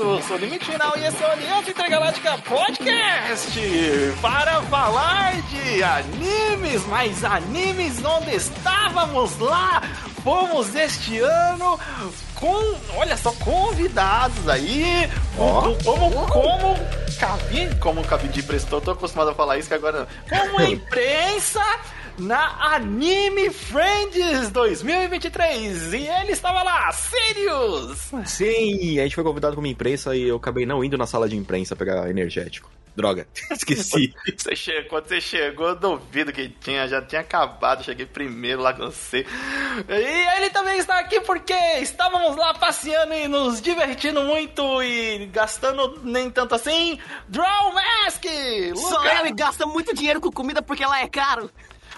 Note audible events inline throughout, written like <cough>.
sou Limite Final e esse é o Aliança Intergaláctica Podcast para falar de animes, mas animes onde estávamos lá, fomos este ano com, olha só, convidados aí, oh. como, como, Cabi, como o Cabidi prestou, tô acostumado a falar isso que agora, como imprensa na Anime Friends 2023. E ele estava lá, Sirius! Sim, a gente foi convidado como imprensa e eu acabei não indo na sala de imprensa pegar energético. Droga, <laughs> esqueci. Você chegou, quando você chegou, eu duvido que tinha, já tinha acabado. Cheguei primeiro lá com você. E ele também está aqui porque estávamos lá passeando e nos divertindo muito e gastando nem tanto assim. Draw Mask! Só ele gasta muito dinheiro com comida porque ela é caro.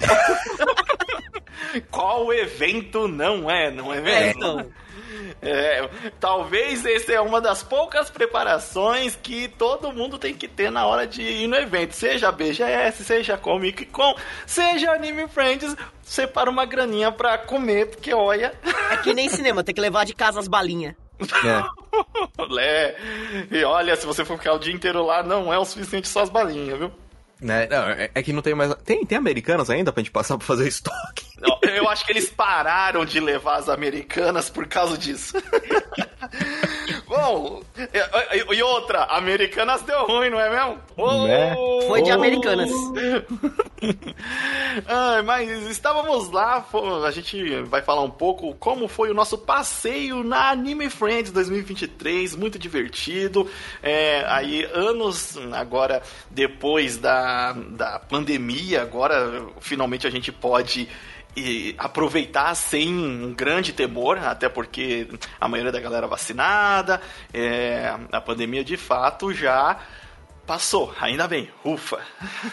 <laughs> Qual evento não é, não é mesmo? É, é, talvez essa é uma das poucas preparações que todo mundo tem que ter na hora de ir no evento. Seja BGS, seja Comic Con, seja Anime Friends, separa uma graninha pra comer, porque olha. É que nem cinema, tem que levar de casa as balinhas. É. <laughs> e olha, se você for ficar o dia inteiro lá, não é o suficiente só as balinhas, viu? Né? Não, é, é que não tem mais. Tem, tem americanas ainda pra gente passar pra fazer estoque? <laughs> Não, eu acho que eles pararam de levar as americanas por causa disso. <laughs> Bom, e outra, Americanas deu ruim, não é mesmo? Oh, né? Foi de Americanas. <laughs> ah, mas estávamos lá, a gente vai falar um pouco como foi o nosso passeio na Anime Friends 2023, muito divertido. É, aí, anos agora depois da, da pandemia, agora finalmente a gente pode e aproveitar sem um grande temor, até porque a maioria da galera vacinada, é, a pandemia de fato já passou, ainda bem, ufa.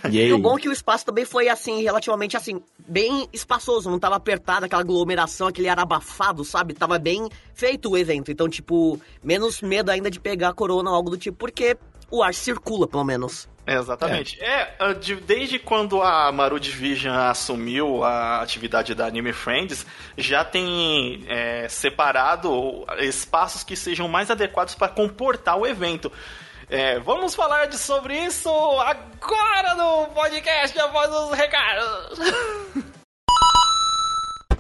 E o bom é que o espaço também foi assim, relativamente assim, bem espaçoso, não tava apertado, aquela aglomeração, aquele ar abafado, sabe? Tava bem feito o evento, então tipo, menos medo ainda de pegar corona ou algo do tipo, porque o ar circula, pelo menos. Exatamente. É, é desde quando a Maru Division assumiu a atividade da Anime Friends, já tem é, separado espaços que sejam mais adequados para comportar o evento. É, vamos falar de, sobre isso agora no podcast após os recados. <laughs>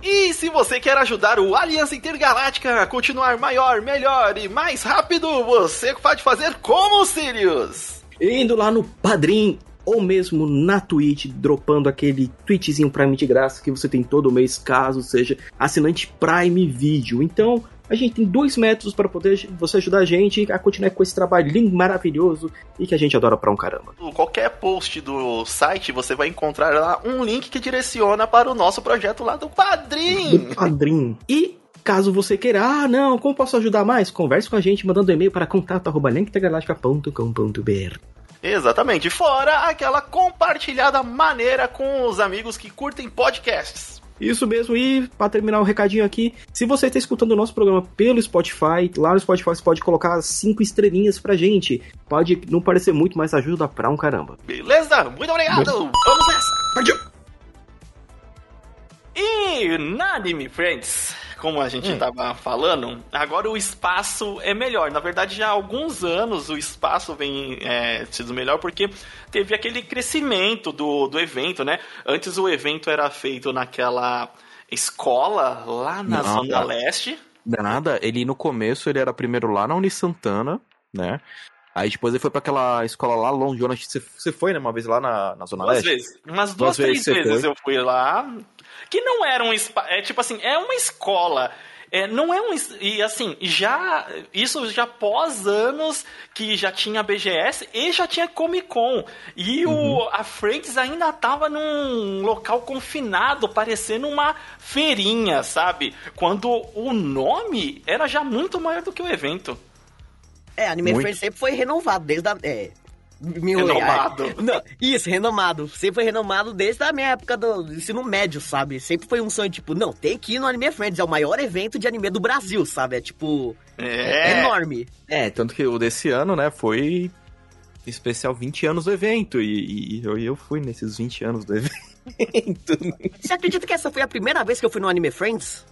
E se você quer ajudar o Aliança Intergaláctica a continuar maior, melhor e mais rápido, você pode fazer como, Sirius? Indo lá no Padrim ou mesmo na Twitch, dropando aquele tweetzinho Prime de graça que você tem todo mês, caso seja assinante Prime Video. Então, a gente tem dois métodos para poder você ajudar a gente a continuar com esse trabalho lindo, maravilhoso e que a gente adora pra um caramba. Qualquer post do site você vai encontrar lá um link que direciona para o nosso projeto lá do Padrim. Do Padrim. E Caso você queira, ah, não, como posso ajudar mais? Converse com a gente mandando e-mail para contato@linktegaláctica.com.br. Exatamente. Fora aquela compartilhada maneira com os amigos que curtem podcasts. Isso mesmo, e para terminar o recadinho aqui, se você está escutando o nosso programa pelo Spotify, lá no Spotify você pode colocar cinco estrelinhas pra gente. Pode não parecer muito, mas ajuda pra um caramba. Beleza? Muito obrigado! Vamos nessa! Partiu! E na Anime Friends, como a gente estava hum. falando, agora o espaço é melhor. Na verdade, já há alguns anos o espaço vem é, sendo melhor porque teve aquele crescimento do, do evento, né? Antes o evento era feito naquela escola lá na Não, Zona Leste. Nada, ele no começo ele era primeiro lá na Unisantana, né? Aí depois ele foi para aquela escola lá longe, onde você, você foi, né, uma vez lá na, na Zona duas Leste? Vezes. Umas duas, duas três vezes, vezes eu fui lá que não era um é tipo assim, é uma escola. É, não é um. E assim, já. Isso já pós anos que já tinha BGS e já tinha Comic Con. E uhum. o, a Friends ainda tava num local confinado, parecendo uma feirinha, sabe? Quando o nome era já muito maior do que o evento. É, Anime Muito. Friends sempre foi renovado desde a. É, Mil renomado. Não, isso, renomado. Sempre foi renomado desde a minha época do ensino médio, sabe? Sempre foi um sonho, tipo, não, tem que ir no Anime Friends, é o maior evento de anime do Brasil, sabe? É tipo. É, é enorme. É, tanto que o desse ano, né, foi especial 20 anos do evento. E, e eu, eu fui nesses 20 anos do <laughs> evento. Você acredita que essa foi a primeira vez que eu fui no Anime Friends?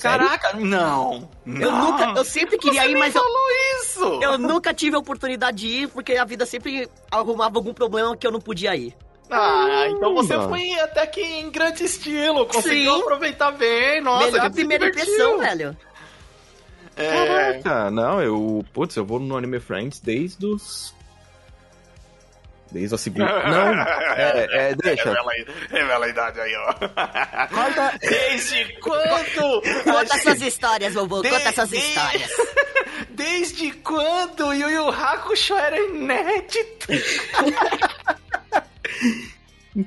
Caraca, não. Eu não. nunca, eu sempre queria Você ir, mas eu, falou isso. eu nunca tive a oportunidade de ir, porque a vida sempre arrumava algum problema que eu não podia ir. Ah, então você foi até que em grande estilo, conseguiu Sim. aproveitar bem, nossa. a Melhor se primeira divertiu. impressão, velho. É, Caraca, não, eu. Putz, eu vou no Anime Friends desde os. Desde a segunda. Não, é, é deixa. Revela, revela a idade aí, ó. Corta. Desde quando? Conta essas histórias, vovô, De- conta essas de- histórias. Desde quando Yu Yu Hakusho era inédito?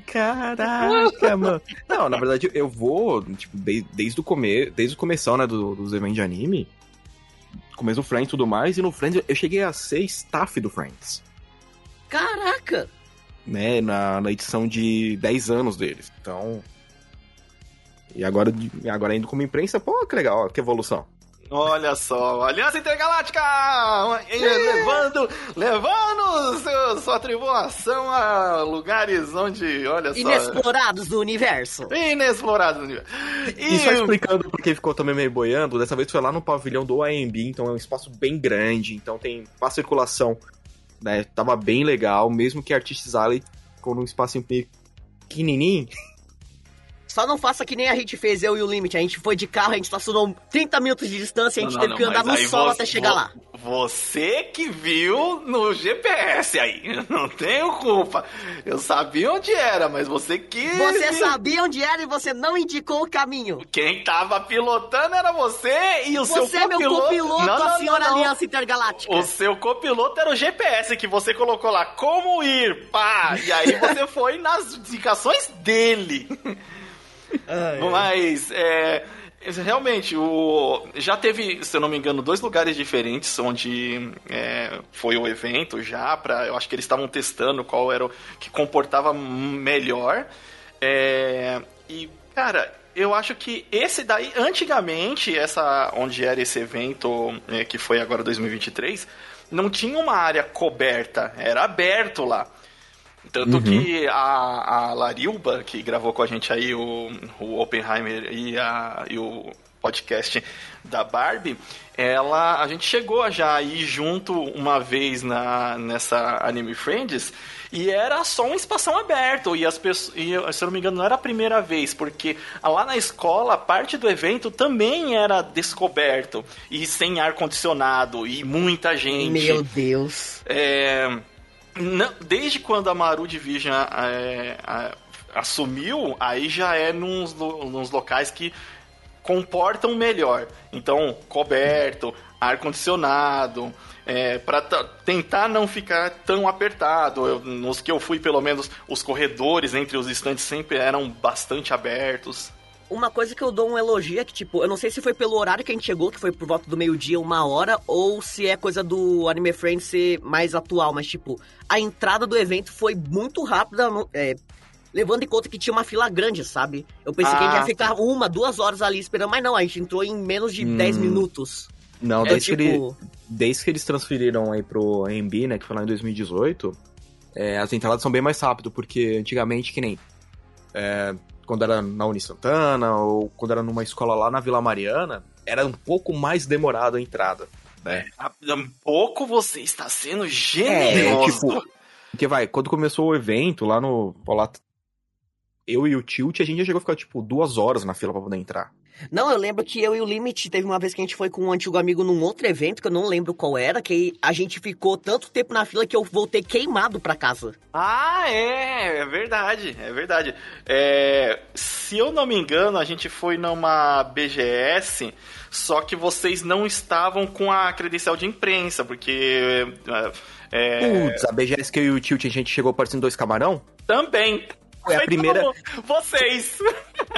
Caraca, mano. Não, na verdade, eu vou, tipo, de- desde o começo, desde o começo, né, do- dos eventos de anime. Começo do Friends e tudo mais, e no Friends eu cheguei a ser staff do Friends. Caraca! né, na, na edição de 10 anos deles. Então. E agora, e agora indo como imprensa, pô, que legal, ó, que evolução. Olha só, Aliança Intergaláctica! Levando, levando seu- sua tribulação a lugares onde, olha só... Inexplorados do universo. Inexplorados. E só explicando porque ficou também meio boiando, dessa vez foi lá no pavilhão do AMB, então é um espaço bem grande, então tem fácil circulação, né? Tava bem legal, mesmo que Artists Alley ficou num espaço meio pequenininho. Só não faça que nem a gente fez, eu e o Limite. A gente foi de carro, a gente estacionou 30 minutos de distância e a gente Não, teve não, que andar no sol você- até chegar lá. Você que viu no GPS aí, <laughs> não tenho culpa. Eu sabia onde era, mas você quis... Você sabia onde era e você não indicou o caminho. Quem tava pilotando era você e o seu Você é meu copiloto... copiloto, Não, a senhora. Aliança Intergaláctica. O seu copiloto era o GPS que você colocou lá, como ir, pá, e aí você <laughs> foi nas indicações dele. Mas, é, realmente, o, já teve, se eu não me engano, dois lugares diferentes onde é, foi o evento já, pra, eu acho que eles estavam testando qual era o que comportava melhor. É, e, cara, eu acho que esse daí, antigamente, essa onde era esse evento, é, que foi agora 2023, não tinha uma área coberta, era aberto lá. Tanto que a, a Larilba, que gravou com a gente aí o, o Oppenheimer e, a, e o podcast da Barbie, ela, a gente chegou já ir junto uma vez na, nessa Anime Friends e era só um espação aberto e as pessoas, e, se eu não me engano não era a primeira vez, porque lá na escola parte do evento também era descoberto e sem ar condicionado e muita gente. Meu Deus. É, não- desde quando a Maru Division é, a- assumiu, aí já é nos, nos locais que comportam melhor. Então, coberto, ar-condicionado, é, para tentar não ficar tão apertado. Eu- nos que eu fui, pelo menos, os corredores entre os estantes sempre eram bastante abertos. Uma coisa que eu dou um elogio é que, tipo, eu não sei se foi pelo horário que a gente chegou, que foi por volta do meio-dia, uma hora, ou se é coisa do Anime Friends ser mais atual, mas, tipo, a entrada do evento foi muito rápida, é, levando em conta que tinha uma fila grande, sabe? Eu pensei que a gente Ah, ia ficar uma, duas horas ali esperando, mas não, a gente entrou em menos de Hum. 10 minutos. Não, É desde, que ele- tipo, desde que eles transferiram aí pro AMB, né, que foi lá em 2018, é, as entradas são bem mais rápido, porque antigamente, que nem é, quando era na Uni Santana, ou quando era numa escola lá na Vila Mariana, era um pouco mais demorado a entrada, né? Um pouco você está sendo É, generoso. tipo, porque vai, quando começou o evento lá no. Lá, eu e o Tilt, a gente já chegou a ficar, tipo, duas horas na fila pra poder entrar. Não, eu lembro que eu e o Limit teve uma vez que a gente foi com um antigo amigo num outro evento, que eu não lembro qual era, que a gente ficou tanto tempo na fila que eu voltei queimado pra casa. Ah, é, é verdade, é verdade. É, se eu não me engano, a gente foi numa BGS, só que vocês não estavam com a credencial de imprensa, porque. É, Putz, a BGS que eu e o Tilt, a gente chegou parecendo dois camarão? também. Foi a primeira-. Vocês!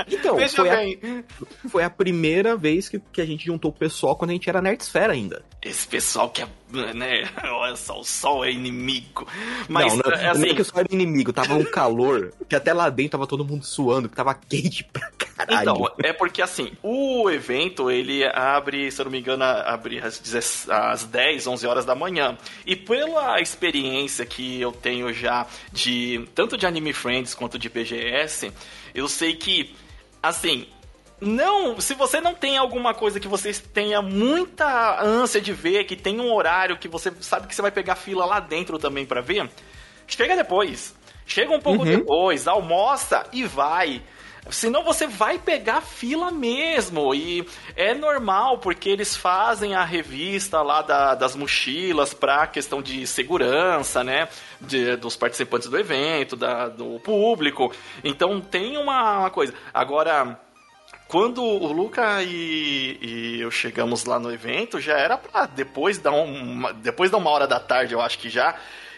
Então, Veja foi a, bem. foi a primeira vez que, que a gente juntou o pessoal quando a gente era Nerdsfera ainda. Esse pessoal que é. Né, <laughs> olha só, o sol é inimigo. Mas, não, não, é não assim. é que eu só era inimigo, tava um calor, que até lá dentro tava todo mundo suando, que tava quente <laughs> pra caralho. Então, é porque assim, o evento ele abre, se eu não me engano, abre às, 10, às 10, 11 horas da manhã. E pela experiência que eu tenho já de tanto de Anime Friends quanto de BGS, eu sei que assim, não, se você não tem alguma coisa que você tenha muita ânsia de ver, que tem um horário que você sabe que você vai pegar fila lá dentro também para ver, chega depois. Chega um pouco uhum. depois, almoça e vai. Senão você vai pegar fila mesmo. E é normal, porque eles fazem a revista lá da, das mochilas para questão de segurança, né? De, dos participantes do evento, da, do público. Então tem uma, uma coisa. Agora quando o Luca e, e, eu chegamos lá no evento, já era pra depois da, uma, depois da uma hora da tarde, eu acho que já.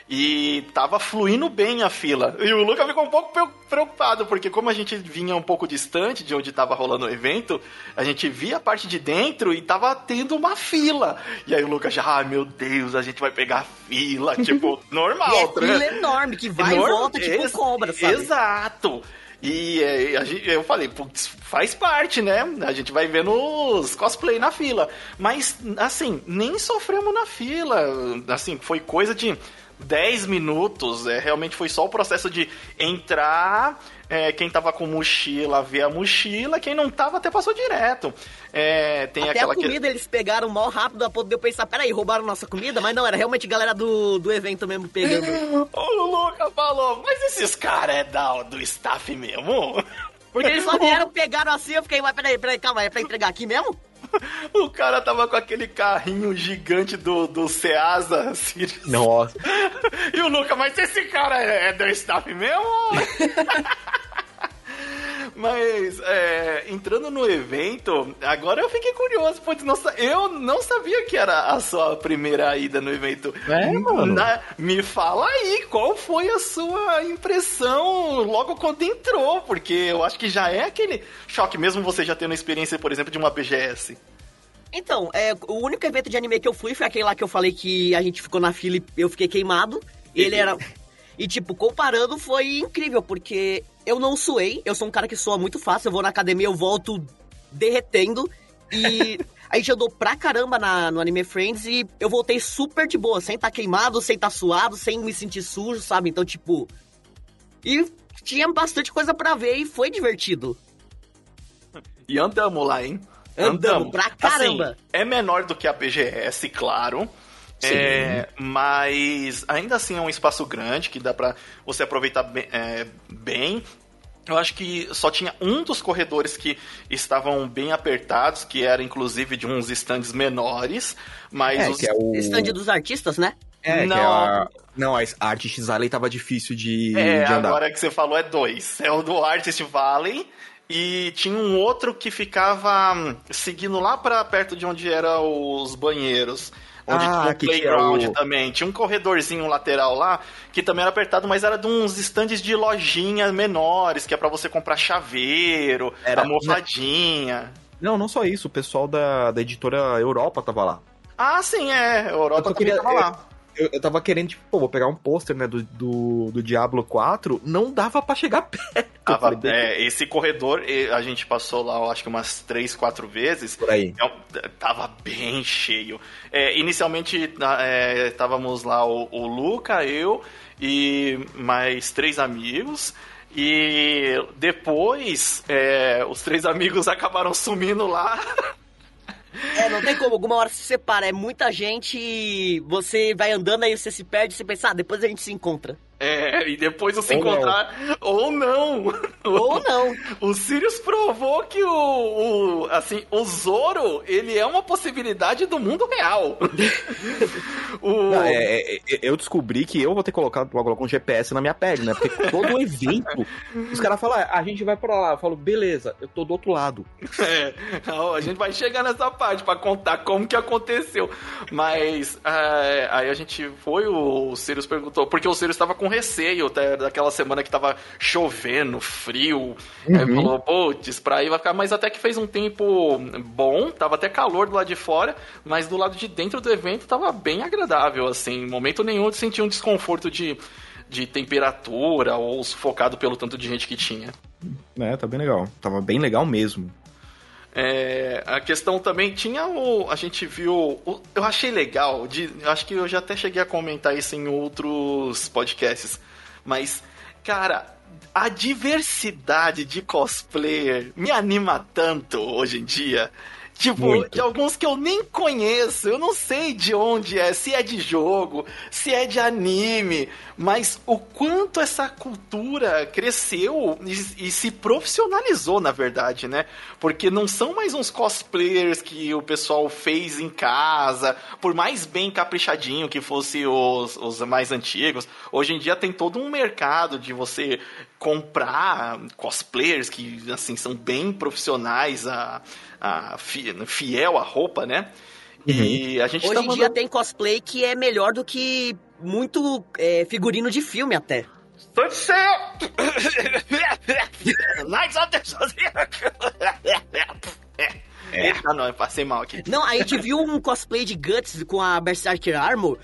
E tava fluindo bem a fila. E o Luca ficou um pouco preocupado, porque como a gente vinha um pouco distante de onde tava rolando o evento, a gente via a parte de dentro e tava tendo uma fila. E aí o Luca já, ah, meu Deus, a gente vai pegar fila, tipo, <laughs> normal. e é fila né? enorme, que vai Enorme, e volta, tipo cobra, sabe? Exato. E é, gente, eu falei, putz, faz parte, né? A gente vai vendo os cosplay na fila. Mas, assim, nem sofremos na fila. Assim, foi coisa de 10 minutos. É, realmente foi só o processo de entrar, é, quem tava com mochila ver a mochila, quem não tava até passou direto. É, tem até aquela a comida que... eles pegaram mal rápido a ponto de eu pensar, peraí, roubaram nossa comida? Mas não, era realmente galera do, do evento mesmo pegando. <laughs> o Luca falou, mas esses caras é da, do staff mesmo? Porque eles só <laughs> vieram, pegaram assim, eu fiquei, mas peraí, peraí, calma, é pra entregar aqui mesmo? <laughs> O cara tava com aquele carrinho gigante do, do Ceasa, Sirius. Nossa. <laughs> E o Luca, mas esse cara é, é do staff mesmo? <laughs> Mas, é, entrando no evento, agora eu fiquei curioso, pois nossa, eu não sabia que era a sua primeira ida no evento. É, mano. Na, me fala aí, qual foi a sua impressão logo quando entrou? Porque eu acho que já é aquele choque, mesmo você já tendo experiência, por exemplo, de uma BGS. Então, é, o único evento de anime que eu fui foi aquele lá que eu falei que a gente ficou na fila e eu fiquei queimado. Ele era. E, tipo, comparando, foi incrível, porque eu não suei, eu sou um cara que soa muito fácil, eu vou na academia, eu volto derretendo. E <laughs> a gente andou pra caramba na, no Anime Friends e eu voltei super de boa, sem estar tá queimado, sem estar tá suado, sem me sentir sujo, sabe? Então, tipo. E tinha bastante coisa para ver e foi divertido. E andamos lá, hein? Andamos, andamos. pra caramba. Assim, é menor do que a BGS, claro. É, mas ainda assim é um espaço grande que dá pra você aproveitar bem, é, bem. Eu acho que só tinha um dos corredores que estavam bem apertados, que era inclusive de uns stands menores, mas é, os... que é o stand dos artistas, né? É, não, a... não, a Artist Valley tava difícil de, é, de andar. agora que você falou é dois. É o do Artist Valley e tinha um outro que ficava hum, seguindo lá para perto de onde eram os banheiros. Onde ah, tinha um playground o... também. Tinha um corredorzinho lateral lá, que também era apertado, mas era de uns estandes de lojinhas menores, que é para você comprar chaveiro, era almofadinha. Não, não só isso, o pessoal da, da editora Europa tava lá. Ah, sim, é. A Europa também queria, tava lá eu, eu tava querendo, tipo, pô, vou pegar um pôster, né, do, do, do, Diablo 4, não dava para chegar <laughs> perto. Falei, é, esse corredor, a gente passou lá, eu acho que umas 3, 4 vezes. Por aí. É, tava bem cheio. É, inicialmente, é, estávamos lá o, o Luca, eu e mais três amigos. E depois, é, os três amigos <laughs> acabaram sumindo lá. É, não tem como, alguma hora se separa. É muita gente, você vai andando aí, você se perde, você pensa, ah, depois a gente se encontra. É, e depois você ou encontrar. Não. Ou não. Ou <laughs> não. O Sirius provou que o, o. Assim, o Zoro, ele é uma possibilidade do mundo real. <laughs> o... Não, é, é, é, eu descobri que eu vou ter colocado colocar um GPS na minha pele, né? Porque todo evento, os caras falam, ah, a gente vai pra lá. Eu falo, beleza, eu tô do outro lado. É, a gente vai chegar nessa parte pra contar como que aconteceu. Mas é, aí a gente foi, o Sirius perguntou, porque o Sirius tava com com receio até daquela semana que tava chovendo, frio. Uhum. Aí falou, putz, pra aí vai ficar. Mas até que fez um tempo bom, tava até calor do lado de fora, mas do lado de dentro do evento tava bem agradável, assim. Em momento nenhum eu senti um desconforto de, de temperatura ou sufocado pelo tanto de gente que tinha. É, tá bem legal. Tava bem legal mesmo. É, a questão também tinha o. A gente viu. O, eu achei legal. De, eu acho que eu já até cheguei a comentar isso em outros podcasts. Mas, cara, a diversidade de cosplayer me anima tanto hoje em dia. Tipo, Muito. de alguns que eu nem conheço, eu não sei de onde é, se é de jogo, se é de anime, mas o quanto essa cultura cresceu e, e se profissionalizou, na verdade, né? Porque não são mais uns cosplayers que o pessoal fez em casa, por mais bem caprichadinho que fosse os, os mais antigos. Hoje em dia tem todo um mercado de você comprar cosplayers que, assim, são bem profissionais, a, a, fiel à roupa, né? E a gente Hoje tá em dia mandando... tem cosplay que é melhor do que muito é, figurino de filme até. Knights of the Eita, não, eu passei mal aqui. Não, a gente viu um cosplay de Guts com a Berserker Armor.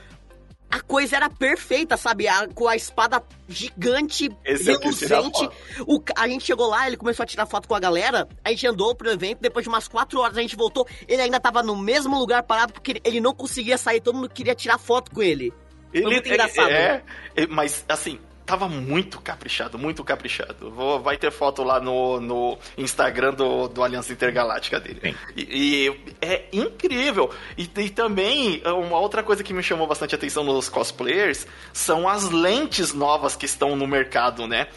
A coisa era perfeita, sabe? A- com a espada gigante, Esse tirar reluzente. O a gente chegou lá, ele começou a tirar foto com a galera. A gente andou pro evento, depois de umas quatro horas a gente voltou. Ele ainda tava no mesmo lugar parado porque ele- ele não conseguia sair. Todo mundo queria tirar foto com ele. Foi muito engraçado. É, é, mas assim, tava muito caprichado, muito caprichado. Vou, vai ter foto lá no, no Instagram do, do Aliança Intergaláctica dele. E, e é incrível. E, e também, uma outra coisa que me chamou bastante atenção nos cosplayers são as lentes novas que estão no mercado, né?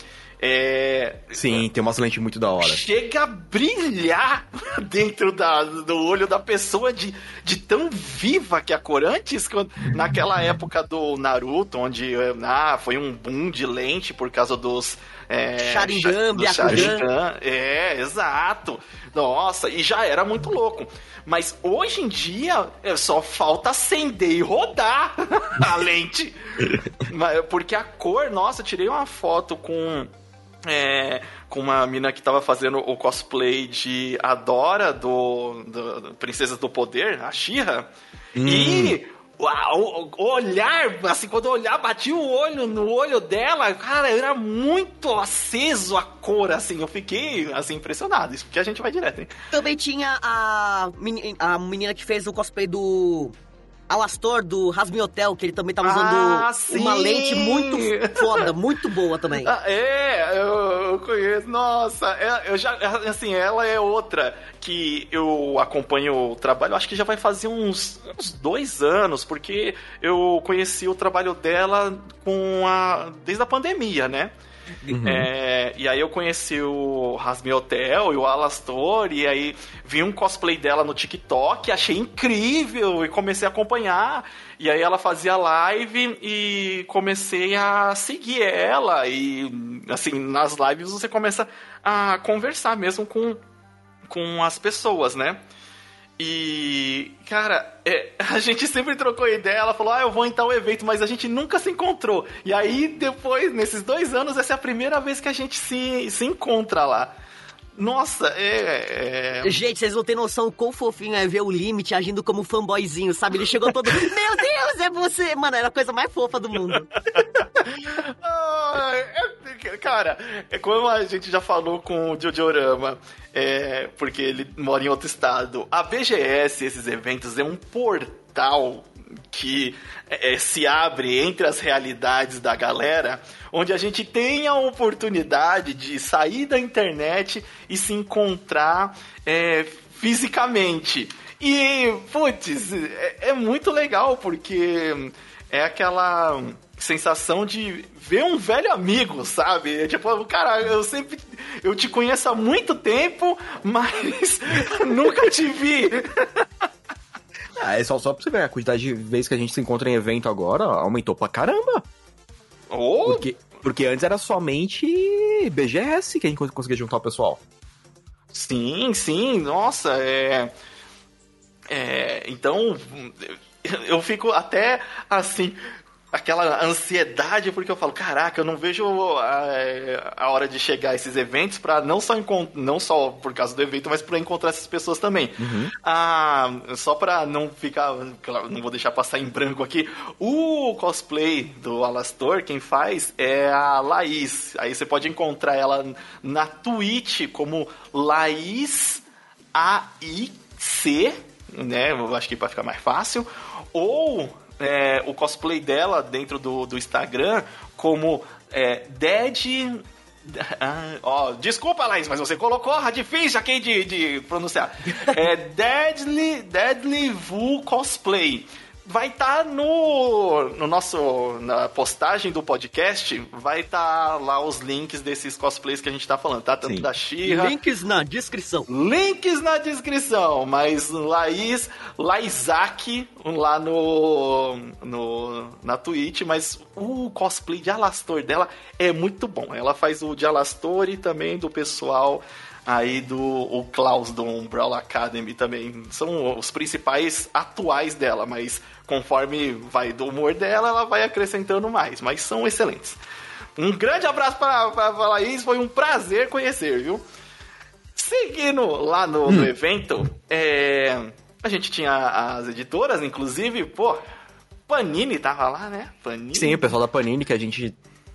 É, Sim, tem umas lentes muito da hora. chega a brilhar <laughs> dentro da, do olho da pessoa de, de tão viva que a cor antes, quando- naquela época do Naruto, onde ah, foi um boom de lente por causa dos. É, Sharingan, Byakugan. É, exato. Nossa, e já era muito louco. Mas hoje em dia é, só falta acender e rodar <laughs> a lente. Porque a cor, nossa, eu tirei uma foto com é, com uma mina que tava fazendo o cosplay de Adora do, do, Princesa do Poder, a Shira. E uau, olhar, assim, quando eu olhar, bati o olho no olho dela, cara, era muito aceso a cor, assim, eu fiquei, assim, impressionado. Isso porque a gente vai direto, hein? Também tinha a, a menina que fez o cosplay do Alastor, do Rasmi Hotel, que ele também tava usando Ah, uma lente muito foda, muito boa também. Ah, é, eu, eu conheço. Nossa, é- eu já, assim, ela é outra que eu acompanho o trabalho. Acho que já vai fazer uns, uns dois anos, porque eu conheci o trabalho dela com a desde a pandemia, né? É, e aí eu conheci o Rasmi Hotel e o Alastor, e aí vi um cosplay dela no TikTok, achei incrível e comecei a acompanhar. E aí ela fazia live e comecei a seguir ela. E assim, nas lives você começa a conversar mesmo com, com as pessoas, né? E, cara, é, <laughs> a gente sempre trocou ideia. Ela falou, ah, eu vou em tal evento, mas a gente nunca se encontrou. E aí, depois, nesses dois anos, essa é a primeira vez que a gente se, se encontra lá. Nossa, é. é... Gente, vocês não têm noção o quão fofinho é ver o Limite agindo como fanboyzinho, sabe? Ele chegou todo. <laughs> Meu Deus, é você! Mano, era a coisa mais fofa do mundo. <laughs> Ah, é- cara, é como a gente já falou com o Jojo-Rama, é, porque ele mora em outro estado. A BGS, esses eventos, é um portal que é, se abre entre as realidades da galera, onde a gente tem a oportunidade de sair da internet e se encontrar é, fisicamente. E, putz, é, é muito legal, porque é aquela sensação de ver um velho amigo, sabe? É Tipo, cara, eu sempre. Eu te conheço há muito tempo, mas <laughs> nunca te vi. Ah, é só, só pra você ver, a quantidade de vezes que a gente se encontra em evento agora aumentou pra caramba. Ou Porque, porque antes era somente BGS que a gente conseguia juntar o pessoal. Sim, sim, nossa, é. É, então, eu fico até assim, aquela ansiedade, porque eu falo, caraca, eu não vejo a, a hora de chegar a esses eventos para não só não só por causa do evento, mas para encontrar essas pessoas também. Ah, só para não ficar, claro, não vou deixar passar em branco aqui, o cosplay do Alastor, quem faz é a Laís. Aí você pode encontrar ela na Twitch como Laís AIC, né? Eu acho que para ficar mais fácil. Ou é, o cosplay dela dentro do, do Instagram como é, Dead <laughs> Ah, ó, desculpa, Laís, mas você colocou a difícil aqui de, de pronunciar. É Deadly, Deadly Vu Cosplay vai estar tá no, no nosso na postagem do podcast, vai estar tá lá os links desses cosplays que a gente tá falando, tá? Tanto Sim. da Xirra. Links na descrição. Links na descrição, mas Laís, Laisaki lá no, no na Twitch, mas o cosplay de Alastor dela é muito bom. Ela faz o de Alastor e também do pessoal aí do o Klaus do Umbrella Academy também. São os principais atuais dela, mas conforme vai do humor dela, ela vai acrescentando mais. Mas são excelentes. Um grande abraço para a Laís, foi um prazer conhecer, viu? Seguindo lá no, hum. no evento, é, a gente tinha as editoras, inclusive, pô, Panini tava lá, né? Panini. Sim, o pessoal da Panini, que a gente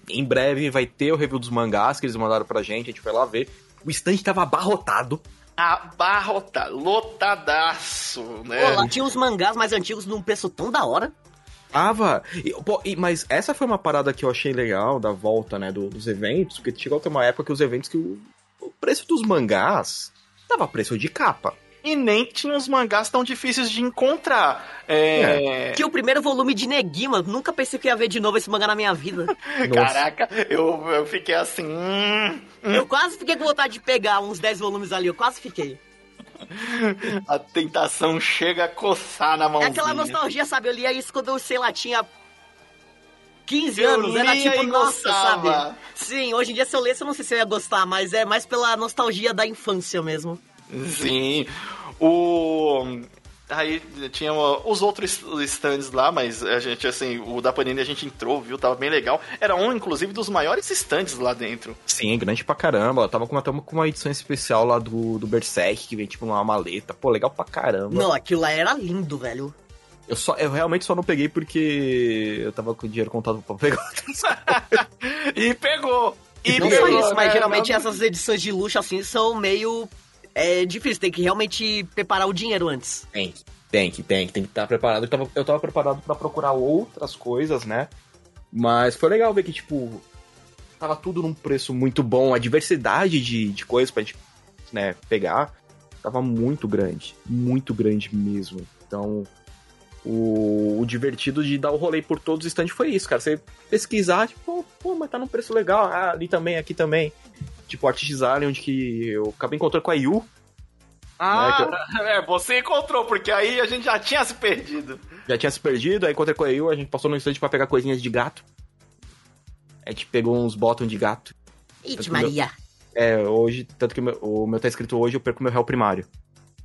em breve vai ter o review dos mangás que eles mandaram pra gente, a gente foi lá ver. O stand tava abarrotado. Abarrotado, lotadaço, né? Pô, lá tinha uns mangás mais antigos num preço tão da hora. Tava. E, pô, e, mas essa foi uma parada que eu achei legal da volta, né, do, dos eventos, porque chegou a ter uma época que os eventos que o, o preço dos mangás tava preço de capa e nem tinha os mangás tão difíceis de encontrar. É... Tinha o primeiro volume de Negima, nunca pensei que ia ver de novo esse mangá na minha vida. <laughs> Caraca, eu, eu fiquei assim. Hum, hum. Eu quase fiquei com vontade de pegar uns 10 volumes ali, eu quase fiquei. A tentação chega a coçar na mão. É aquela nostalgia, sabe? Eu lia isso quando eu, sei lá, tinha 15 eu anos, era tipo, nossa, gostava. sabe? Sim, hoje em dia se eu lesse eu não sei se eu ia gostar, mas é mais pela nostalgia da infância mesmo. Sim. O. Aí tinha os outros stands lá, mas a gente, assim, o da Panini a gente entrou, viu? Tava bem legal. Era um, inclusive, dos maiores stands lá dentro. Sim, grande pra caramba. tava com uma, com uma edição especial lá do, do Berserk, que vem tipo uma maleta. Pô, legal pra caramba. Não, aquilo lá era lindo, velho. Eu, só, eu realmente só não peguei porque eu tava com o dinheiro contado pra pegar outras <laughs> E pegou! E não pegou, só isso, mas né? geralmente essas edições de luxo assim são meio é difícil, tem que realmente preparar o dinheiro antes. Tem que, tem que, tem que, tem que estar preparado. Eu tava, eu tava preparado para procurar outras coisas, né? Mas foi legal ver que, tipo, tava tudo num preço muito bom, a diversidade de, de coisas pra gente né, pegar tava muito grande, muito grande mesmo. Então, o, o, divertido de dar o rolê por todos os stands foi isso, cara. Você pesquisar, tipo, pô, mas tá num preço legal, ah, ali também, aqui também tipo Artist onde que eu acabei encontrando com a Yu. Ah, né, eu... <laughs> é, você encontrou, porque aí a gente já tinha se perdido. Já tinha se perdido, aí encontrei com a Yu, a gente passou no instante para pegar coisinhas de gato. A gente pegou uns botões de gato. Ite Maria. Meu... É, hoje, tanto que o meu, o meu tá escrito hoje, eu perco meu réu primário.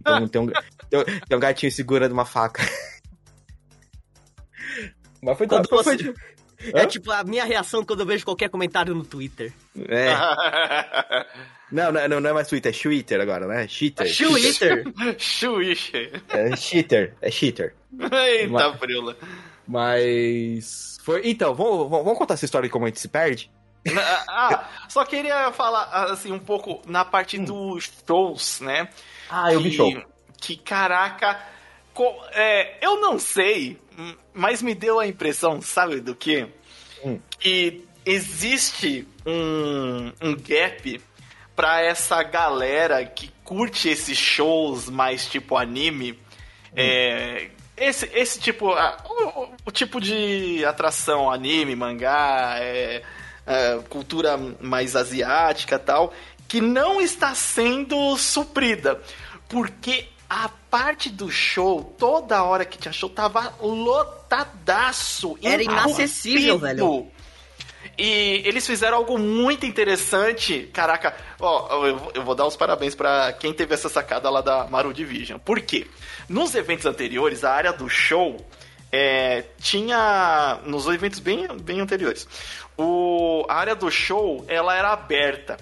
Então <laughs> tem, um, tem, tem um gatinho segurando uma faca. <laughs> Mas foi, Quando foi, você... foi, é tipo a minha reação quando eu vejo qualquer comentário no Twitter. É. <laughs> não, não, não é mais Twitter, é Twitter agora, né? Cheater. Twitter. Twitter. <laughs> É cheater, é cheater. Eita, mas, Brila. Mas. Foi... Então, vamos, vamos contar essa história de como a gente se perde? ah, só queria falar assim um pouco na parte hum. dos shows, né? Ah, eu que, vi show. Que caraca, é, eu não sei, mas me deu a impressão, sabe do quê? Hum. Que existe um, um gap para essa galera que curte esses shows mais tipo anime. Hum. É, esse, esse tipo. O, o, tipo de atração, anime, mangá, é, é, cultura mais asiática tal, que não está sendo suprida. Porque a parte do show, toda hora que tinha show, tava lotadaço. Era inacessível, velho. E eles fizeram algo muito interessante. Caraca, ó, eu, eu vou dar os parabéns para quem teve essa sacada lá da Maru Division. Por quê? Nos eventos anteriores, a área do show é, tinha. Nos eventos bem, bem anteriores, o, a área do show ela era aberta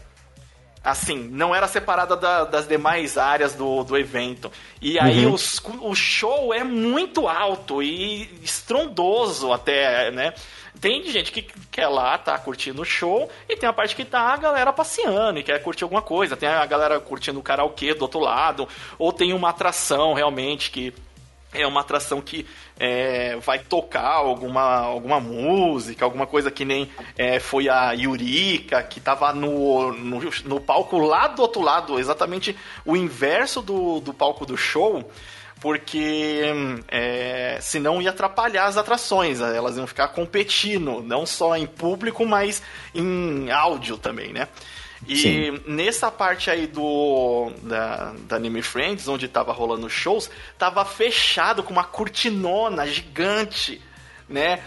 assim, não era separada da, das demais áreas do, do evento. E aí uhum. os, o show é muito alto e estrondoso até, né? Tem gente que quer lá, tá curtindo o show, e tem a parte que tá a galera passeando e quer curtir alguma coisa. Tem a galera curtindo o karaokê do outro lado, ou tem uma atração realmente que é uma atração que é, vai tocar alguma, alguma música, alguma coisa que nem é, foi a Yurika, que tava no, no, no, palco lá do outro lado, exatamente o inverso do, do palco do show, porque é, senão ia atrapalhar as atrações, elas iam ficar competindo, não só em público, mas em áudio também, né? E Sim. nessa parte aí do da, da Anime Friends, onde tava rolando shows, tava fechado com uma cortinona gigante, né?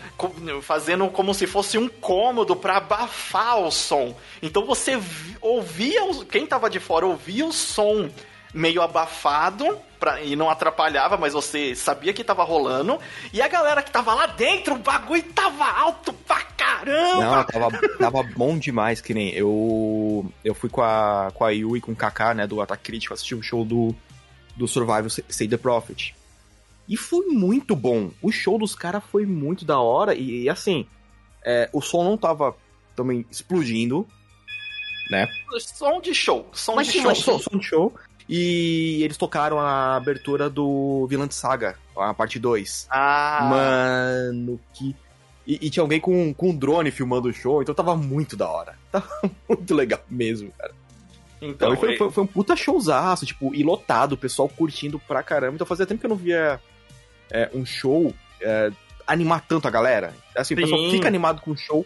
Fazendo como se fosse um cômodo para abafar o som. Então você ouvia, quem tava de fora ouvia o som meio abafado pra, e não atrapalhava, mas você sabia que tava rolando. E a galera que tava lá dentro, o bagulho tava alto pra caramba! Não, tava, tava bom demais, que nem eu. Eu fui com a, com a Yu e com o Kaká, né, do Ataque Crítico, assistir o show do, do Survival Say the Prophet. E foi muito bom. O show dos caras foi muito da hora. E, e assim, é, o som não tava também explodindo, né? Som de show. Som Mas de show. Som, som de show. E eles tocaram a abertura do Vilã de Saga, a parte 2. Ah. Mano, que. E, e, tinha alguém com, com um drone filmando o show, então tava muito da hora. <laughs> Tava muito legal mesmo, cara. Então, então foi, foi, foi, um puta showzaço, tipo, e lotado, o pessoal curtindo pra caramba. Então fazia tempo que eu não via é, um show é, animar tanto a galera. Assim, Sim. o pessoal fica animado com o show,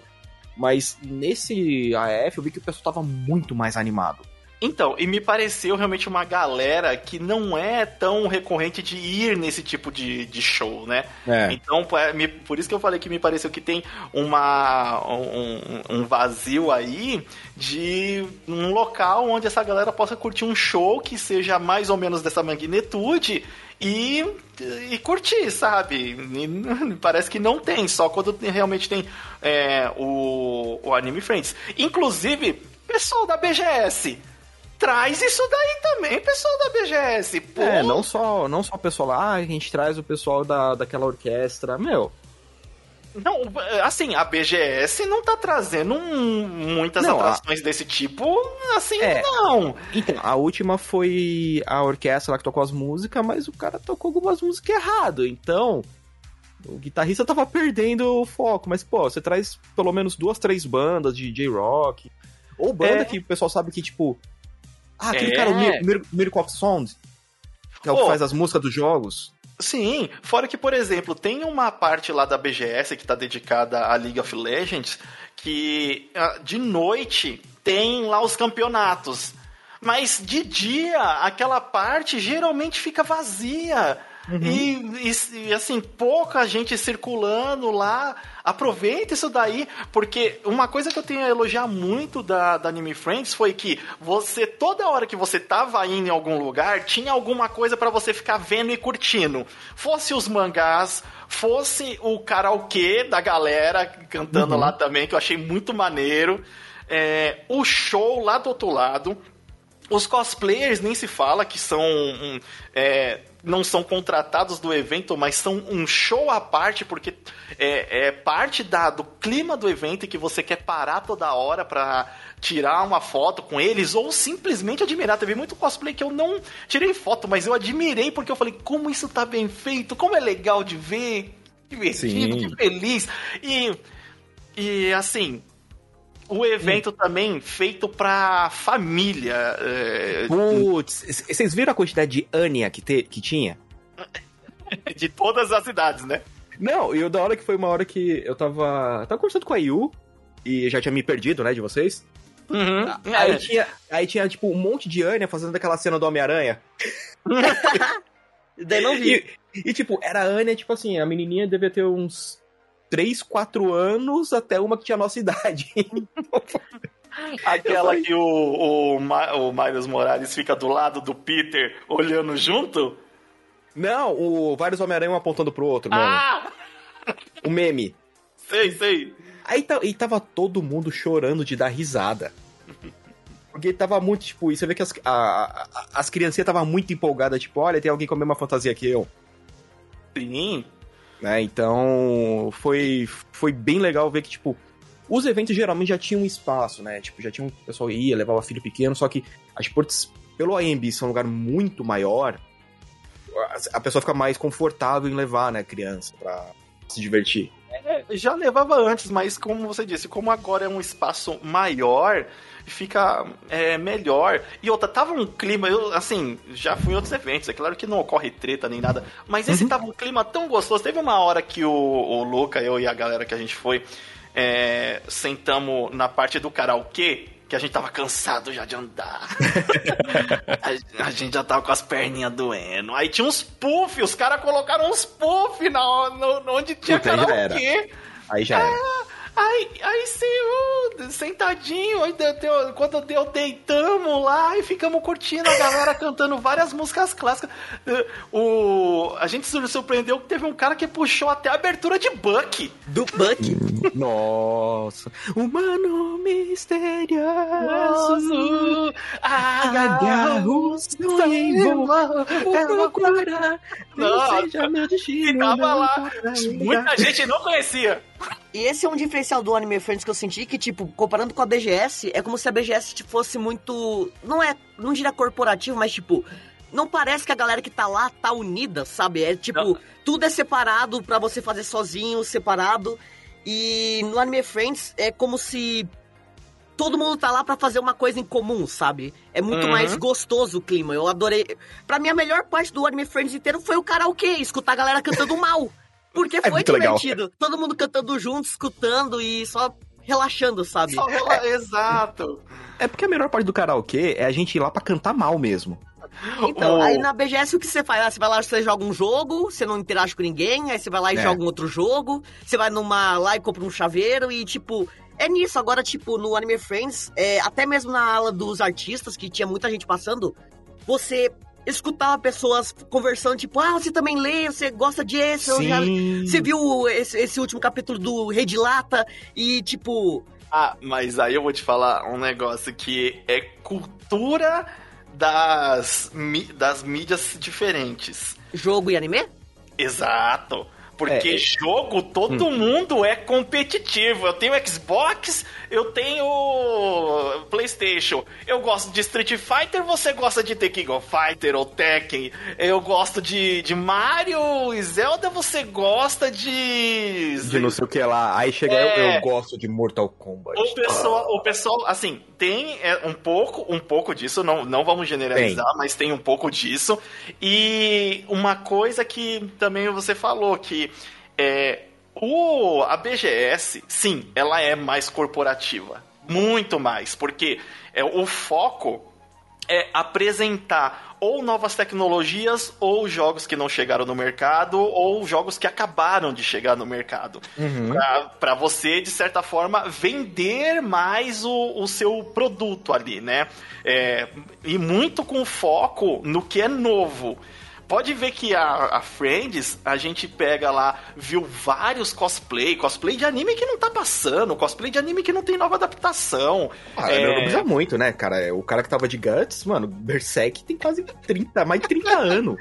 mas nesse AF eu vi que o pessoal tava muito mais animado. Então, e me pareceu realmente uma galera que não é tão recorrente de ir nesse tipo de, de show, né? É. Então, por isso que eu falei que me pareceu que tem uma, um, um vazio aí de um local onde essa galera possa curtir um show que seja mais ou menos dessa magnitude e, e curtir, sabe? E <laughs> parece que não tem, só quando realmente tem é, o, o Anime Friends. Inclusive, pessoal da BGS traz isso daí também, pessoal da BGS. Pô. É, não só, não só o pessoal lá, a gente traz o pessoal da, daquela orquestra. Meu, não, assim, a BGS não tá trazendo um, muitas não, atrações a... desse tipo, assim, é. não. Então, a última foi a orquestra lá que tocou as músicas, mas o cara tocou algumas músicas errado, então o guitarrista tava perdendo o foco, mas pô, você traz pelo menos duas, três bandas de J-Rock, ou banda é. que o pessoal sabe que, tipo, ah, aquele é. cara, o Mir Miracle of Sound, que é o que faz as músicas dos jogos. Sim, fora que, por exemplo, tem uma parte lá da BGS que está dedicada a League of Legends que ah, de noite tem lá os campeonatos. Mas de dia, aquela parte geralmente fica vazia. Uhum. E, e, assim, pouca gente circulando lá. Aproveita isso daí, porque uma coisa que eu tenho a elogiar muito da, da Anime Friends foi que você, toda hora que você tava indo em algum lugar, tinha alguma coisa para você ficar vendo e curtindo. Fosse os mangás, fosse o karaokê da galera cantando uhum. lá também, que eu achei muito maneiro. É, o show lá do outro lado. Os cosplayers nem se fala que são um, é, não são contratados do evento, mas são um show à parte, porque é, é parte da, do clima do evento que você quer parar toda hora para tirar uma foto com eles ou simplesmente admirar. Teve muito cosplay que eu não tirei foto, mas eu admirei porque eu falei como isso tá bem feito, como é legal de ver, que divertido, Sim. que feliz. E, e assim, o evento hum. também feito pra família. É... Putz, vocês viram a quantidade de Ania que, te, que tinha? de todas as cidades, né? Não, e o da hora que foi uma hora que eu tava. Tava conversando com a Yu e já tinha me perdido, né, de vocês. Uhum. Aí, é. tinha, aí tinha, tipo, um monte de Anya fazendo aquela cena do Homem-Aranha. <laughs> Daí não vi. E, e, tipo, era a Anya, tipo assim, a menininha devia ter uns 3, 4 anos até uma que tinha a nossa idade. <laughs> Aquela que o, o, o Miles Morales fica do lado do Peter olhando junto? Não, o vários Homem-Aranha um apontando pro outro, mano. Ah! <laughs> O meme. Sei, sei. Aí e tava todo mundo chorando de dar risada. Porque tava muito, tipo, e você vê que as, a, a, as criancinhas tava muito empolgadas, tipo, olha, tem alguém com a mesma fantasia que eu. Sim. Né? Então, foi, foi bem legal ver que, tipo, os eventos geralmente já tinham espaço, né? Tipo, já tinha um pessoal ia, levava filho pequeno, só que as portas, pelo AMB ser um lugar muito maior, a pessoa fica mais confortável em levar, né, criança pra se divertir. É, já levava antes, mas como você disse, como agora é um espaço maior, fica é, melhor. E outra, tava um clima, eu, assim, já fui em outros eventos, é claro que não ocorre treta nem nada, mas esse uhum. tava um clima tão gostoso. Teve uma hora que o, o Luca, eu e a galera que a gente foi, é, sentamos na parte do karaokê, que a gente tava cansado já de andar. <laughs> a, a, gente já tava com as perninhas doendo. Aí tinha uns puff, os caras colocaram uns puff na, no, onde tinha Puta, karaokê. Aí já era. Aí já era. Aí, aí sim, sentadinho, aí deu, deu, quando deu, deitamos lá e ficamos curtindo a galera cantando várias músicas clássicas. O, a gente se surpreendeu que teve um cara que puxou até a abertura de Buck. Do Buck? Nossa. Humano misterioso. Agarros no vou, vou procurar. Não, seja <laughs> meu destino. Tava lá. Muita gente não conhecia. E esse é um diferencial do Anime Friends que eu senti que, tipo, comparando com a BGS, é como se a BGS tipo, fosse muito. Não é. Não diria corporativo, mas tipo. Não parece que a galera que tá lá tá unida, sabe? É tipo, não. tudo é separado para você fazer sozinho, separado. E no Anime Friends é como se todo mundo tá lá para fazer uma coisa em comum, sabe? É muito uhum. mais gostoso o clima. Eu adorei. Pra mim, a melhor parte do Anime Friends inteiro foi o karaokê, escutar a galera cantando mal. <laughs> Porque é foi divertido. Legal. Todo mundo cantando junto, escutando e só relaxando, sabe? Só rela... é, <laughs> Exato. É porque a melhor parte do karaokê é a gente ir lá pra cantar mal mesmo. Então, oh. aí na BGS o que você faz? Ah, você vai lá, você joga um jogo, você não interage com ninguém, aí você vai lá e é. joga um outro jogo, você vai numa lá e compra um chaveiro e tipo. É nisso, agora, tipo, no Anime Friends, é, até mesmo na ala dos artistas, que tinha muita gente passando, você escutava pessoas conversando, tipo, ah, você também lê, você gosta disso, já... você viu esse, esse, último capítulo do Rei de Lata e, tipo... Ah, mas aí eu vou te falar um negócio que é cultura das, das mídias diferentes. Jogo e anime? Exato. Porque é, jogo, todo hum. mundo é competitivo. Eu tenho Xbox, eu tenho PlayStation. Eu gosto de Street Fighter, você gosta de The King of Fighter ou Tekken. Eu gosto de, de Mario e Zelda, você gosta de. De não sei o que lá. Aí chega é... eu, eu gosto de Mortal Kombat. O pessoal, ah. o pessoal assim, tem é, um pouco, um pouco disso, não, não vamos generalizar, tem. mas tem um pouco disso. E uma coisa que também você falou, que é, o, a BGS, sim, ela é mais corporativa. Muito mais, porque é, o foco é apresentar ou novas tecnologias, ou jogos que não chegaram no mercado, ou jogos que acabaram de chegar no mercado. Uhum. Para você, de certa forma, vender mais o, o seu produto ali, né? É, e muito com foco no que é novo pode ver que a, a Friends, a gente pega lá, viu vários cosplay, cosplay de anime que não tá passando, cosplay de anime que não tem nova adaptação. Ah, é... não precisa muito, né, cara? É, o cara que tava de Guts, mano, Berserk tem quase 30, mais de 30 <laughs> anos.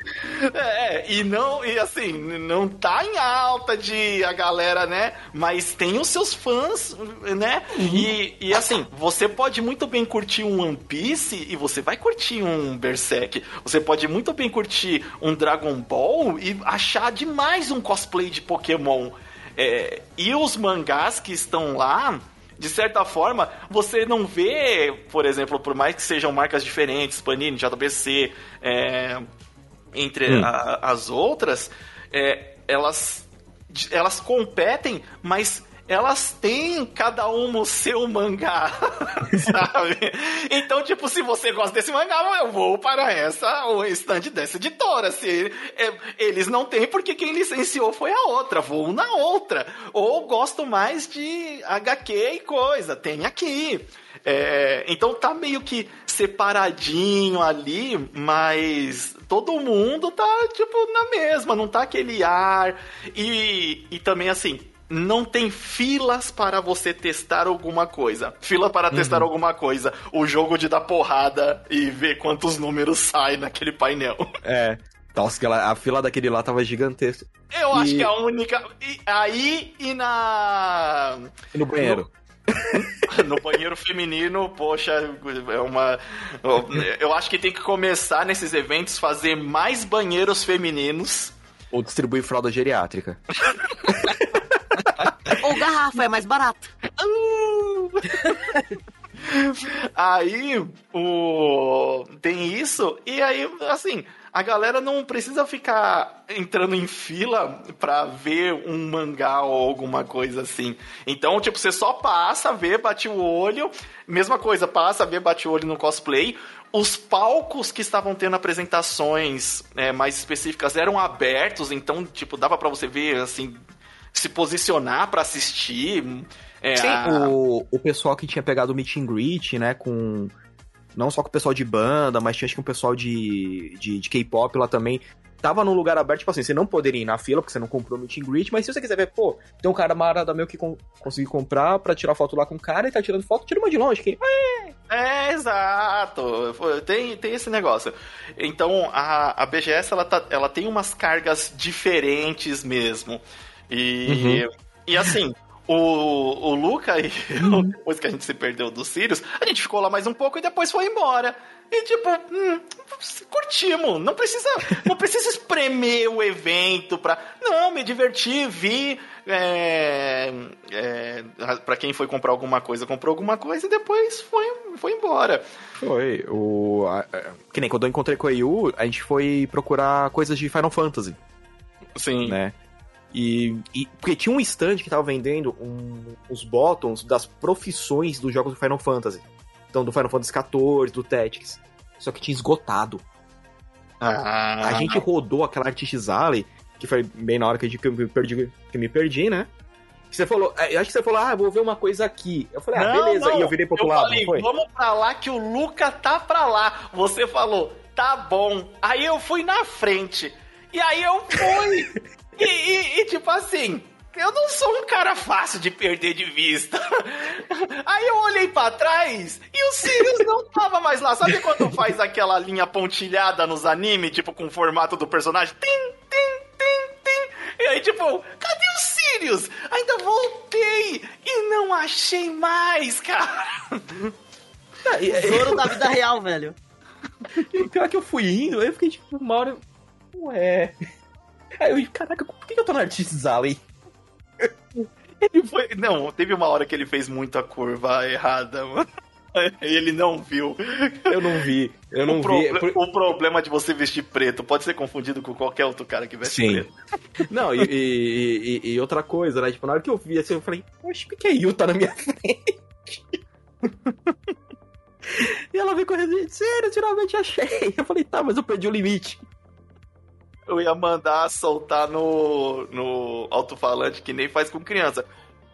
É, e não, e assim, não tá em alta de a galera, né? Mas tem os seus fãs, né? Uhum. E, e assim, você pode muito bem curtir um One Piece e você vai curtir um Berserk. Você pode muito bem curtir um Dragon Ball e achar demais um cosplay de Pokémon. É, e os mangás que estão lá, de certa forma, você não vê, por exemplo, por mais que sejam marcas diferentes, Panini, JBC, é, entre hum. a, as outras, é, elas, elas competem, mas elas têm cada uma o seu mangá, <laughs> sabe? Então, tipo, se você gosta desse mangá, eu vou para essa, o stand dessa editora. Se é, eles não têm, porque quem licenciou foi a outra, vou na outra. Ou gosto mais de HQ e coisa, tem aqui. É, então tá meio que separadinho ali, mas todo mundo tá, tipo, na mesma, não tá aquele ar. E, e também, assim, não tem filas para você testar alguma coisa. Fila para uhum. testar alguma coisa. O jogo de dar porrada e ver quantos números saem naquele painel. É. Nossa, a fila daquele lá tava gigantesca. Eu e... acho que é a única. E, aí e na. E no banheiro. no <laughs> banheiro feminino, poxa, é uma. Eu acho que tem que começar nesses eventos fazer mais banheiros femininos. Ou distribuir fralda geriátrica. <laughs> Ou garrafa, é mais barato. <laughs> aí o tem isso e aí assim a galera não precisa ficar entrando em fila pra ver um mangá ou alguma coisa assim. Então, tipo, você só passa, vê, bate o olho, mesma coisa, passa, vê, bate o olho no cosplay. Os palcos que estavam tendo apresentações é, mais específicas eram abertos, então, tipo, dava para você ver, assim, se posicionar para assistir. É, Sim, a... o, o pessoal que tinha pegado o meet and greet, né, com não só com o pessoal de banda, mas tinha acho que um pessoal de, de, de K-pop lá também. Tava num lugar aberto, tipo assim, você não poderia ir na fila, porque você não comprou o meet and greet, mas se você quiser ver, pô, tem um cara marada meu que con consegui comprar pra tirar foto lá com o cara e tá tirando foto, tira uma de longe. Que... É, exato. Tem, tem esse negócio. Então, a, a BGS, ela, tá, ela tem umas cargas diferentes mesmo. E, uhum. e assim, o, o Luca, e <laughs> uhum. depois que a gente se perdeu dos Sirius, a gente ficou lá mais um pouco e depois foi embora. E tipo, hum, curtimos. Não precisa, não precisa espremer o evento pra. Não, me diverti, vi. É, é, para quem foi comprar alguma coisa, comprou alguma coisa e depois foi, foi embora. Foi. O, a, a, que nem quando eu encontrei com a Yu, a gente foi procurar coisas de Final Fantasy. Sim. Né? E, e, porque tinha um stand que tava vendendo um, os bottoms das profissões dos jogos do Final Fantasy. Então, do Final Fantasy XIV, do Tactics. Só que tinha esgotado. Ah. A gente rodou aquela Artist Alley, que foi bem na hora que, eu me perdi, que me perdi, né? Você falou, é, acho que você falou, ah, vou ver uma coisa aqui. Eu falei, ah, não, beleza. Não. E eu virei pro outro eu lado. Falei, foi? vamos pra lá que o Luca tá pra lá. Você falou, tá bom. Aí eu fui na frente. E aí eu fui. <laughs> E, e, e, tipo assim, eu não sou um cara fácil de perder de vista. <laughs> Aí eu olhei para trás e o Sirius não tava mais lá. Sabe quando faz aquela linha pontilhada nos animes, tipo com o formato do personagem? Tim, tim, tim, tim. E aí, tipo, cadê o Sirius? Ainda voltei e não achei mais, cara. O Zoro da vida real, velho. <laughs> E pior que eu fui indo, eu fiquei tipo, uma hora. Ué. Aí eu, caraca, por que eu tô no Artist Alley? <laughs> Ele foi. Não, teve uma hora que ele fez muita curva errada, mano. Ele não viu. Eu não vi. Eu não o vi. O problema de você vestir preto pode ser confundido com qualquer outro cara que veste Sim. preto. Não, e, e, e, e, outra coisa, né? Tipo, na hora que eu vi assim, eu falei, poxa, por que a Yu tá na minha <laughs> frente? e ela veio correndo e sério, finalmente achei. Eu falei, tá, mas eu perdi o limite eu ia mandar soltar no, no alto-falante que nem faz com criança.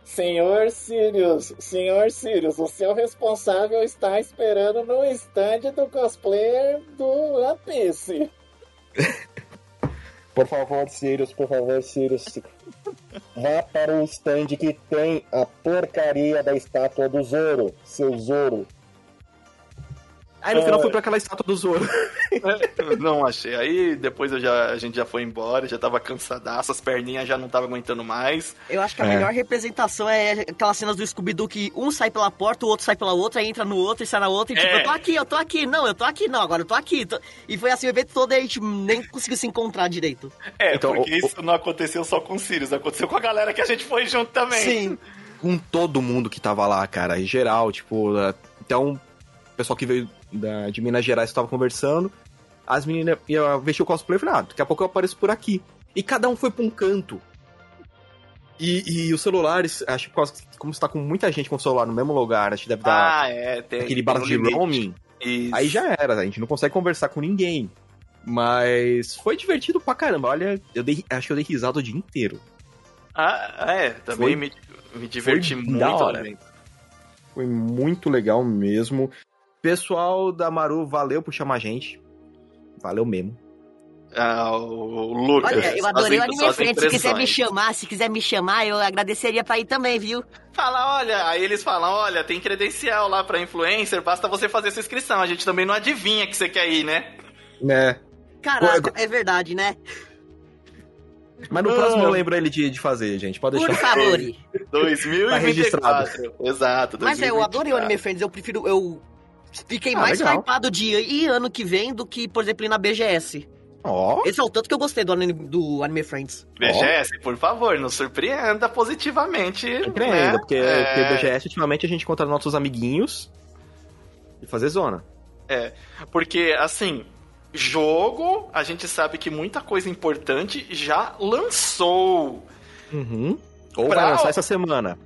Senhor Sirius, senhor Sirius, o seu responsável está esperando no stand do cosplayer do One Piece. <laughs> Por favor, Sirius, por favor, Sirius. Vá para o stand que tem a porcaria da estátua do Zoro, seu Zoro. Aí no final foi pra aquela estátua do Zoro. É, <laughs> não achei. Aí depois eu já, a gente já foi embora, já tava cansadaço, as perninhas já não tava aguentando mais. Eu acho que a é. melhor representação é aquelas cenas do Scooby-Doo que um sai pela porta, o outro sai pela outra, aí entra no outro e sai na outra, e tipo, é. eu tô aqui, eu tô aqui, não, eu tô aqui, não, agora eu tô aqui. Tô... E foi assim o evento todo e a gente nem conseguiu se encontrar direito. É, então, porque o, isso o... não aconteceu só com o Sirius, aconteceu com a galera que a gente foi junto também. Sim. Com todo mundo que tava lá, cara, em geral, tipo, então, o pessoal que veio da, de Minas Gerais estava conversando. As meninas iam vestir o cosplay e falei, ah, daqui a pouco eu apareço por aqui. E cada um foi pra um canto. E, e os celulares, acho que como você tá com muita gente com o celular no mesmo lugar, acho que deve dar ah, é, tem, aquele bar de roaming. Isso. Aí já era, a gente não consegue conversar com ninguém. Mas foi divertido pra caramba. Olha, eu dei, acho que eu dei risada o dia inteiro. Ah, é, também foi, me, me diverti muito. Da hora. Foi muito legal mesmo. Pessoal da Maru, valeu por chamar a gente. Valeu mesmo. Ah, o Lucas. Olha, eu adorei o Anime Friends. Se quiser me chamar, se quiser me chamar, eu agradeceria pra ir também, viu? Fala, olha, aí eles falam, olha, tem credencial lá pra influencer, basta você fazer sua inscrição. A gente também não adivinha que você quer ir, né? Né. Caraca, é verdade, né? Mas no próximo eu lembro ele de, de fazer, gente. Pode Por deixar. favor. <laughs> 2024. Exato. Mas é, eu adorei o Anime Friends, eu prefiro. Eu fiquei Ah, mais legal. hypado de ir ano que vem do que, por exemplo, ir na BGS. Ó. Esse é o tanto que eu gostei do Anime, do anime Friends. BGS, por favor, nos surpreenda positivamente. Surpreenda, né? porque, É, porque BGS, ultimamente, a gente encontra nossos amiguinhos e fazer zona. Porque, assim, jogo, a gente sabe que muita coisa importante já lançou. Uhum. Ou Pra- vai lançar essa semana.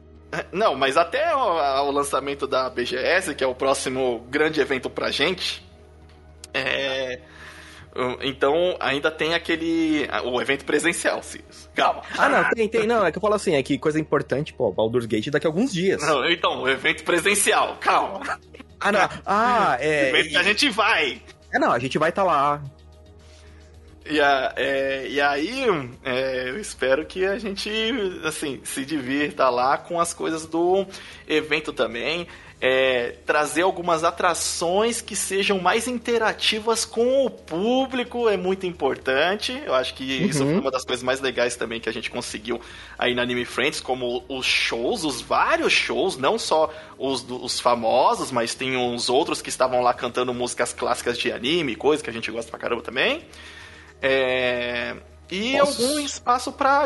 Não, mas até o, o lançamento da BGS, que é o próximo grande evento pra gente, é. Então, ainda tem aquele. O evento presencial, Sirius. Calma. Ah, não, tem, tem. Não, é que eu falo assim, é que coisa importante, pô, Baldur's Gate daqui a alguns dias. Não, então, o evento presencial, calma. Ah, não. Ah, O é. evento que a gente vai. É, não, a gente vai estar lá. E, a- é, e aí, é, eu espero que a gente, assim, se divirta lá com as coisas do evento também. É, trazer algumas atrações que sejam mais interativas com o público é muito importante. Eu acho que isso Uhum. foi uma das coisas mais legais também que a gente conseguiu aí na Anime Friends, como os shows, os vários shows, não só os, os famosos, mas tem uns outros que estavam lá cantando músicas clássicas de anime, coisa que a gente gosta pra caramba também. É, E Nossa. algum espaço para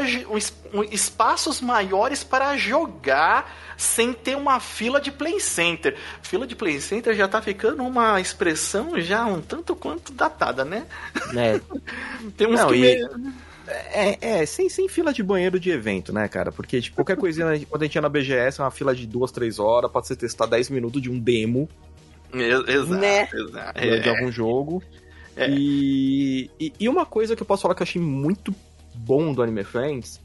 espaços maiores para jogar sem ter uma fila de play center. Fila de play center já tá ficando uma expressão já um tanto quanto datada, né? <laughs> Né? Temos Não, que e- É, é sem, sem fila de banheiro de evento, né, cara? Porque, tipo, qualquer coisinha, né, quando a gente ia na BGS, é uma fila de duas, três horas, pode você testar 10 minutos de um demo Ex- Exato, Né? exato. de- de É, algum jogo. É. E, e, e uma coisa que eu posso falar que eu achei muito bom do Anime Friends,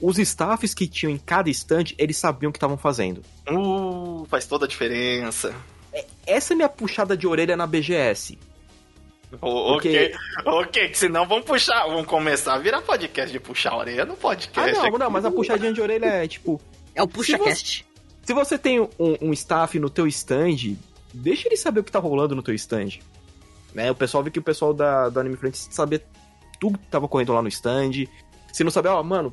os staffs que tinham em cada stand, eles sabiam o que estavam fazendo. uh, faz toda a diferença. Essa é minha puxada de orelha na BGS. O- Porque- Ok, ok, senão vamos puxar, vamos começar a virar podcast de puxar a orelha no Ah, podcast. não, não, mas a puxadinha de orelha é, tipo, É o PuxaCast. se você tem um, um staff no teu stand, deixa ele saber o que tá rolando no teu stand. Né? O pessoal viu que o pessoal da, do Anime Friends sabia tudo que tava correndo lá no stand. Se não saber, ó, mano,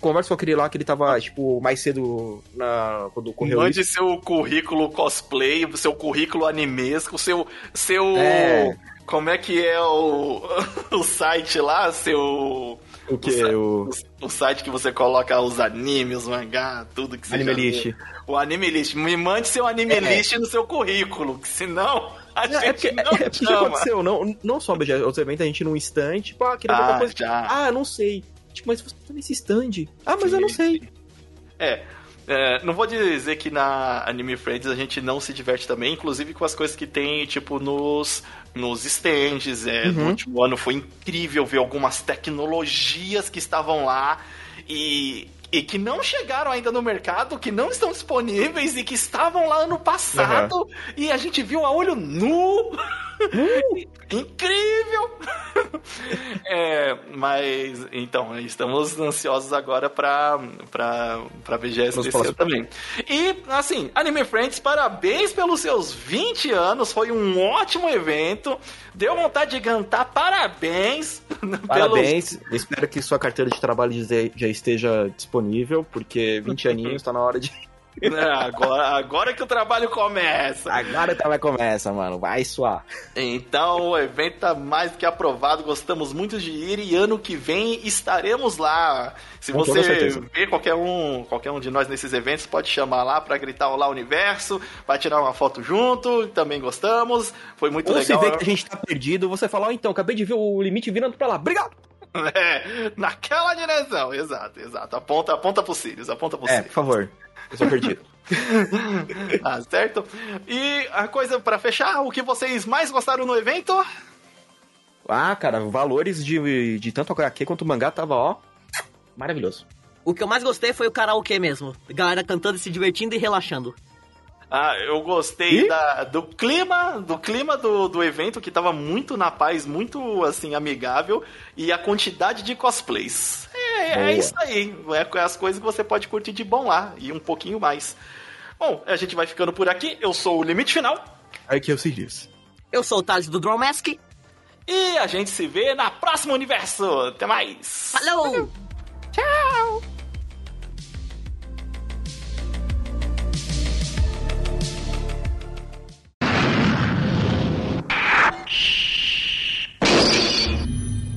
conversa com aquele lá que ele tava, tipo, mais cedo na, quando ocorreu Mande isso. seu currículo cosplay, seu currículo animesco, seu. seu É. Como é que é o, <laughs> o site lá? Seu. O que? sa- O O site que você coloca os animes, os mangá, tudo que você Anime List. O Anime List. Me mande seu Anime List no seu currículo, que senão a É, gente é porque, não é porque chama. aconteceu, não, não só BGS, outros eventos a gente num stand, tipo, ah, queria Ah, coisa. já. Ah, não sei. Tipo, mas você tá nesse stand. Ah, mas eu não sei. É, é, não vou dizer que na Anime Friends a gente não se diverte também, inclusive com as coisas que tem, tipo, nos, nos stands. É, No Uhum. último ano foi incrível ver algumas tecnologias que estavam lá e, e que não chegaram ainda no mercado, que não estão disponíveis e que estavam lá ano passado e a gente viu a olho nu. <laughs> Incrível! <laughs> É, mas então, estamos ansiosos agora pra, pra, pra BGS também. E, assim, Anime Friends, parabéns pelos seus 20 anos, foi um ótimo evento. Deu vontade de cantar parabéns. <laughs> Parabéns. Espero que sua carteira de trabalho já esteja disponível, porque 20 aninhos tá na hora de. Pelos... <laughs> É, agora, agora que o trabalho começa. Agora que ela começa, mano. Vai suar. Então, o evento tá mais do que aprovado, gostamos muito de ir e ano que vem estaremos lá. Se Com você ver qualquer um, qualquer um de nós nesses eventos, pode chamar lá pra gritar Olá Universo, pra tirar uma foto junto, também gostamos. Foi muito Ou se legal. vê que a gente tá perdido, você fala, ó, então, acabei de ver o limite virando pra lá. Obrigado! <laughs> É, naquela direção, exato, exato. Aponta, aponta pro Sirius, aponta pro É, Sirius. por favor. Eu sou perdido. <laughs> Tá certo? E a coisa pra fechar, o que vocês mais gostaram no evento? ah, cara, valores de, de tanto HQ quanto mangá tava, ó, maravilhoso. O que eu mais gostei foi o karaokê mesmo. Galera cantando, se divertindo e relaxando. Ah, eu gostei da, do clima, do clima do, do evento que tava muito na paz, muito assim amigável e a quantidade de cosplays. É, é isso aí, é as coisas que você pode curtir de bom lá e um pouquinho mais. Bom, a gente vai ficando por aqui. Eu sou o Limite Final Aqui é o Sirius. Eu sou o Thales do Draw Mask. e a gente se vê na próxima universo. Até mais. Falou!